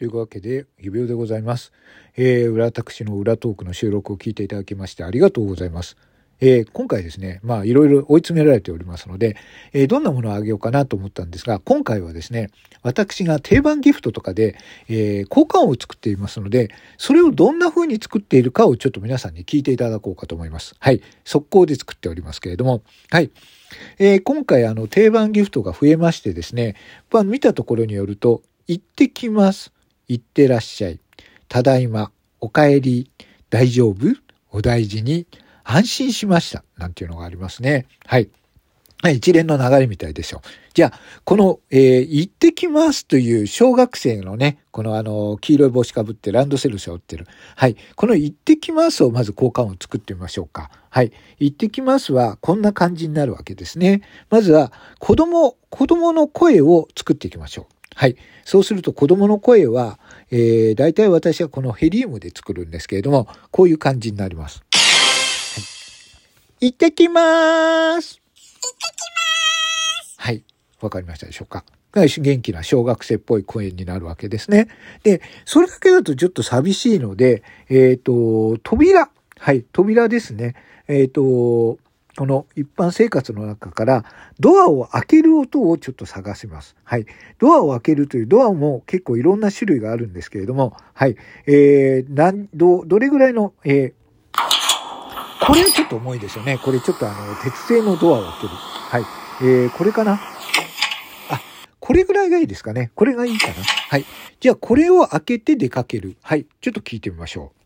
というわけで、指輪でございます。えー、裏拓司の裏トークの収録を聞いていただきましてありがとうございます。えー、今回ですね、まあいろいろ追い詰められておりますので、えー、どんなものをあげようかなと思ったんですが、今回はですね、私が定番ギフトとかで、えー、交換を作っていますので、それをどんな風に作っているかをちょっと皆さんに聞いていただこうかと思います。はい。速攻で作っておりますけれども、はい。えー、今回あの定番ギフトが増えましてですね、まあ、見たところによると、行ってきます。行ってらっしゃい。ただいま。お帰り。大丈夫？お大事に。安心しました。なんていうのがありますね。はい。はい、一連の流れみたいでしょう。じゃあ、この、えー、行ってきますという小学生のね、このあの、黄色い帽子かぶってランドセル背負ってる。はい。この行ってきますをまず交換を作ってみましょうか。はい。行ってきますはこんな感じになるわけですね。まずは、子供、子供の声を作っていきましょう。はい。そうすると子供の声は、えー、大体私はこのヘリウムで作るんですけれども、こういう感じになります。行ってきまーす。行ってきます。はい。わかりましたでしょうか。元気な小学生っぽい声になるわけですね。で、それだけだとちょっと寂しいので、えっ、ー、と、扉。はい、扉ですね。えっ、ー、と、この一般生活の中からドアを開ける音をちょっと探します。はい。ドアを開けるというドアも結構いろんな種類があるんですけれども、はい。えー、なん、ど、どれぐらいの、えー、これはちょっと重いですよね。これちょっとあの、鉄製のドアを開ける。はい。えー、これかな？あ、これぐらいがいいですかね。これがいいかな。はい。じゃあ、これを開けて出かける。はい。ちょっと聞いてみましょう。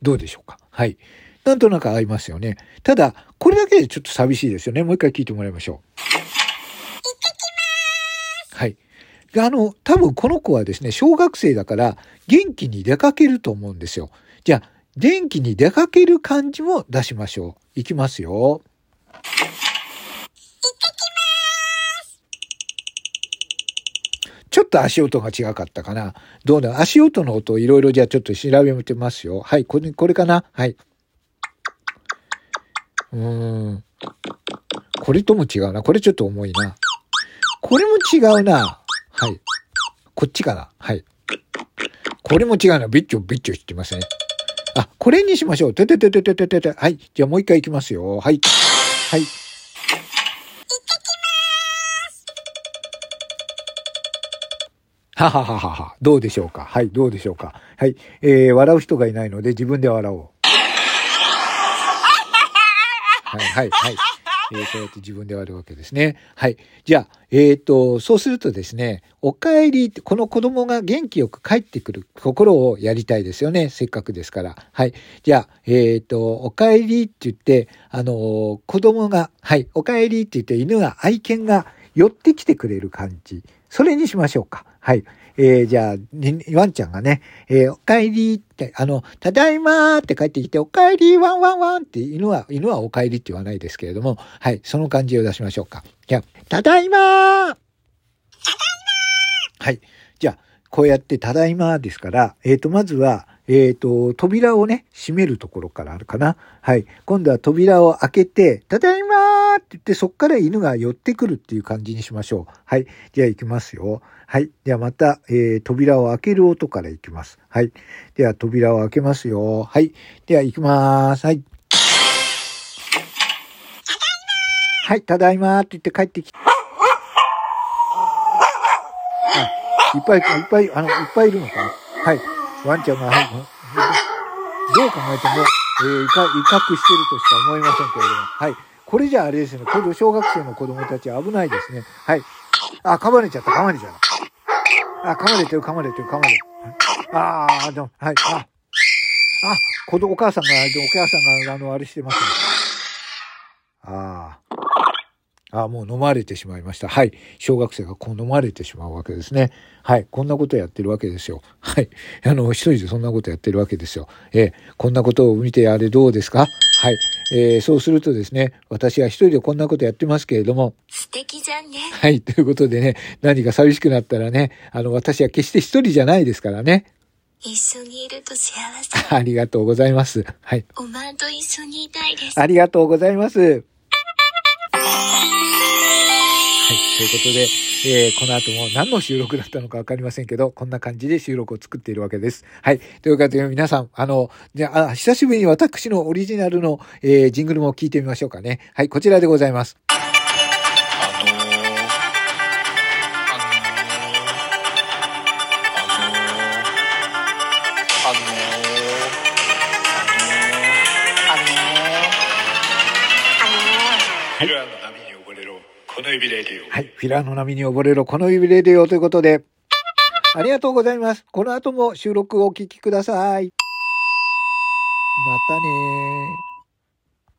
どうでしょうか？はい。なんとなく合いますよね。ただ、これだけでちょっと寂しいですよね。もう一回聞いてもらいましょう。はい。あの、多分この子はですね、小学生だから元気に出かけると思うんですよ。じゃあ、元気に出かける感じも出しましょう。いきますよ。ちょっと足音が違かったかな。どうだ？足音の音をいろいろじゃあちょっと調べてますよ。はい、これ、これかな？はい。うーん。これとも違うな。これちょっと重いな。これも違うな。はい。こっちかな？はい。これも違うな。ビッチョビッチョしてますね。あ、これにしましょう。てててててててて。はい。じゃあもう一回行きますよ。はい。はい。ははははは。どうでしょうか？はい、どうでしょうか？はい。えー、笑う人がいないので自分で笑おう。はい、はい、はい。えー、こうやって自分で割るわけですね。はい。じゃあ、えっ、ー、と、そうするとですね、お帰りって、この子供が元気よく帰ってくるところをやりたいですよね。せっかくですから。はい。じゃあ、えっ、ー、と、お帰りって言って、あの子供が、はい、お帰りって言って犬が、愛犬が寄ってきてくれる感じ。それにしましょうか。はい。えー、じゃあ、ワンちゃんがね、えー、お帰りって、あの、ただいまーって帰ってきて、お帰りワンワンワンって犬は、犬はお帰りって言わないですけれども、はい、その感じを出しましょうか。じゃあ、ただいまーただいまーはい。じゃあ、こうやってただいまーですから、えっ、ー、と、まずは、えっ、ー、と、扉をね、閉めるところからあるかな。はい。今度は扉を開けて、ただいまーって言って、そっから犬が寄ってくるっていう感じにしましょう。はい。じゃあ行きますよ。はい。ではまた、えー、扉を開ける音から行きます。はい。では扉を開けますよ。はい。では行きます。はい。はい、ただいまーって言って帰ってきて。いっぱい、いっぱい、あの、いっぱいいるのかなはい。ワンちゃんが、どう考えても、えー、威嚇、してるとしか思いませんけれども。はい。これじゃあれですね。これ小学生の子供たち危ないですね。はい。あ、噛まれちゃった、噛まれちゃった。あ、噛まれてる、噛まれてる、噛まれてる。ああ、でも、はい、あ、あ、子供、お母さんが、お母さんが、あの、あれしてますね。ああ。あもう飲まれてしまいました。はい。小学生がこう飲まれてしまうわけですね。はい。こんなことやってるわけですよ。はい。あの、一人でそんなことやってるわけですよ。えー、こんなことを見てあれどうですか？はい。えー、そうするとですね、私は一人でこんなことやってますけれども。素敵じゃんね。はい。ということでね、何か寂しくなったらね、あの、私は決して一人じゃないですからね。一緒にいると幸せ。ありがとうございます。はい。おまんと一緒にいたいです。ありがとうございます。はい。ということで、えーこの後も何の収録だったのかわかりませんけど、こんな感じで収録を作っているわけです。はい。というわけで皆さん、あの、じゃあ、あ久しぶりに私のオリジナルの、えージングルも聞いてみましょうかね。はい、こちらでございます。あのこの指レディオ。はい。フィラーの波に溺れろ、この指レディオということで、ありがとうございます。この後も収録をお聞きください。またね。